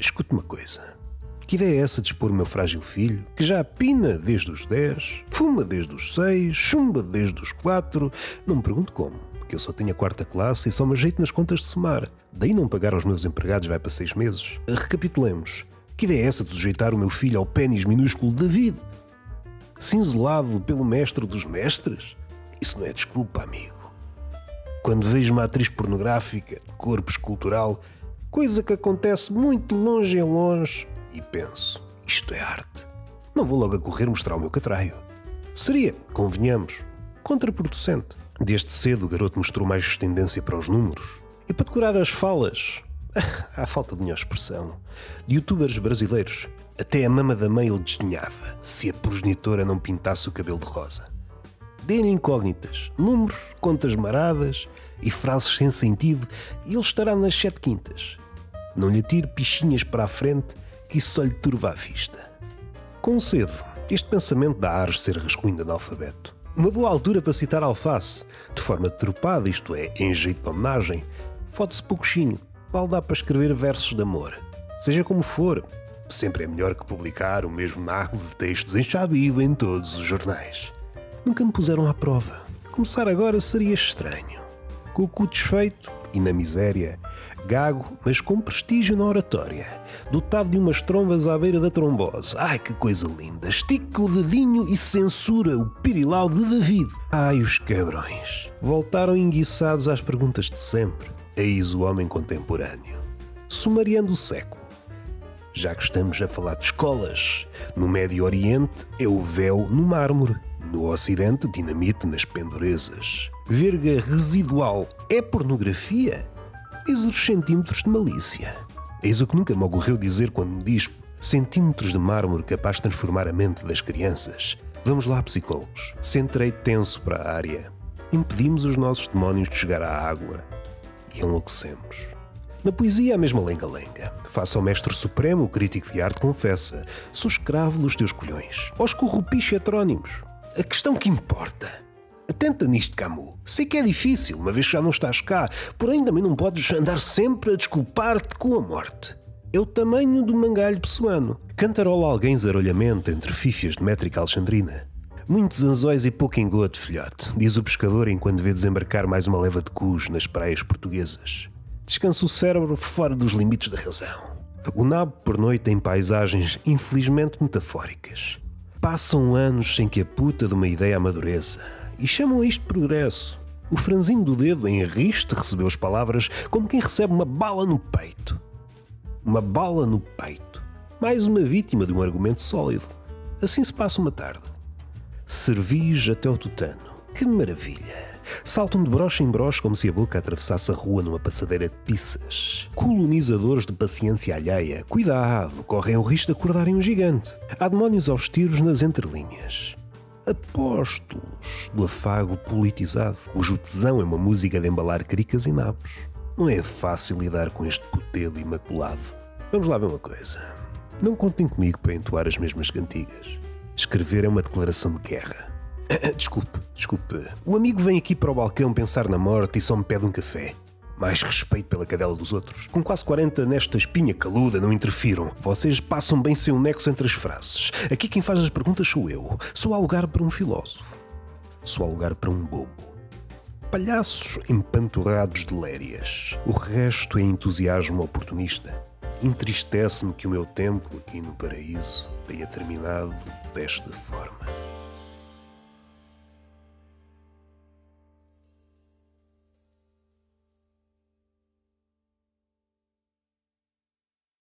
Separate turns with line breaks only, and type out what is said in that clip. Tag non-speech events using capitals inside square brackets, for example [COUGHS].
Escute uma coisa. Que ideia é essa de expor o meu frágil filho, que já pina desde os 10, fuma desde os 6, chumba desde os 4? Não me pergunto como, porque eu só tenho a quarta classe e só me ajeito nas contas de somar. Daí não pagar aos meus empregados vai para seis meses. Recapitulemos. Que ideia é essa de sujeitar o meu filho ao pênis minúsculo David? Cinzelado pelo mestre dos mestres? Isso não é desculpa, amigo. Quando vejo uma atriz pornográfica de corpo escultural, coisa que acontece muito longe em longe, e penso: isto é arte. Não vou logo a correr mostrar o meu catraio. Seria, convenhamos, contraproducente. Desde cedo o garoto mostrou mais tendência para os números. E para decorar as falas, [LAUGHS] à falta de melhor expressão, de youtubers brasileiros, até a mama da mãe ele desdenhava se a progenitora não pintasse o cabelo de rosa. Dê-lhe incógnitas, números, contas maradas e frases sem sentido e ele estará nas sete quintas. Não lhe atire pichinhas para a frente que isso só lhe turva a vista. Concedo, este pensamento dá ares ser rascunho analfabeto. Uma boa altura para citar alface, de forma tropada, isto é, em jeito de homenagem, fode-se pouquinho, mal dá para escrever versos de amor. Seja como for, sempre é melhor que publicar o mesmo narco de textos enxabido em todos os jornais. Nunca me puseram à prova. Começar agora seria estranho. Com o cu desfeito e na miséria, gago, mas com prestígio na oratória, dotado de umas trombas à beira da trombose. Ai, que coisa linda! Estica o dedinho e censura o pirilau de David. Ai, os cabrões! Voltaram enguiçados às perguntas de sempre. Eis o homem contemporâneo. Sumariando o século. Já que estamos a falar de escolas, no Médio Oriente é o véu no mármore, no Ocidente, dinamite nas pendurezas. Verga residual é pornografia? Eis os centímetros de malícia. Eis o que nunca me ocorreu dizer quando me diz centímetros de mármore capaz de transformar a mente das crianças. Vamos lá, psicólogos. Centrei tenso para a área. Impedimos os nossos demónios de chegar à água. E enlouquecemos. Na poesia, a mesma lenga-lenga. Faça ao mestre supremo, o crítico de arte, confessa. Sou escravo dos teus colhões. Aos corrupiches heterónimos. A questão que importa. Atenta nisto, Camus. Sei que é difícil, uma vez que já não estás cá, porém também não podes andar sempre a desculpar-te com a morte. É o tamanho do mangalho pessoano. Cantarola alguém zarolhamento entre fifias de métrica alexandrina. Muitos anzóis e pouco engodo, filhote, diz o pescador enquanto vê desembarcar mais uma leva de cus nas praias portuguesas. Descansa o cérebro fora dos limites da razão. O nabo por noite em paisagens infelizmente metafóricas. Passam anos sem que a puta de uma ideia amadureça. E chamam isto progresso. O franzinho do dedo em riste recebeu as palavras como quem recebe uma bala no peito. Uma bala no peito. Mais uma vítima de um argumento sólido. Assim se passa uma tarde. Servis até o tutano. Que maravilha! Saltam de broche em broche como se a boca atravessasse a rua numa passadeira de pizzas. Colonizadores de paciência alheia, cuidado, correm o risco de acordarem um gigante. Há demónios aos tiros nas entrelinhas. Apóstolos do afago politizado, cujo tesão é uma música de embalar cricas e nabos. Não é fácil lidar com este putedo imaculado. Vamos lá ver uma coisa. Não contem comigo para entoar as mesmas cantigas. Escrever é uma declaração de guerra. [COUGHS] Desculpe, desculpe. O amigo vem aqui para o balcão pensar na morte e só me pede um café. Mais respeito pela cadela dos outros. Com quase 40 nesta espinha caluda, não interfiram. Vocês passam bem sem um nexo entre as frases. Aqui quem faz as perguntas sou eu. Só há lugar para um filósofo. Só há lugar para um bobo. Palhaços empanturrados de lérias. O resto é entusiasmo oportunista. Entristece-me que o meu tempo aqui no paraíso tenha terminado desta forma.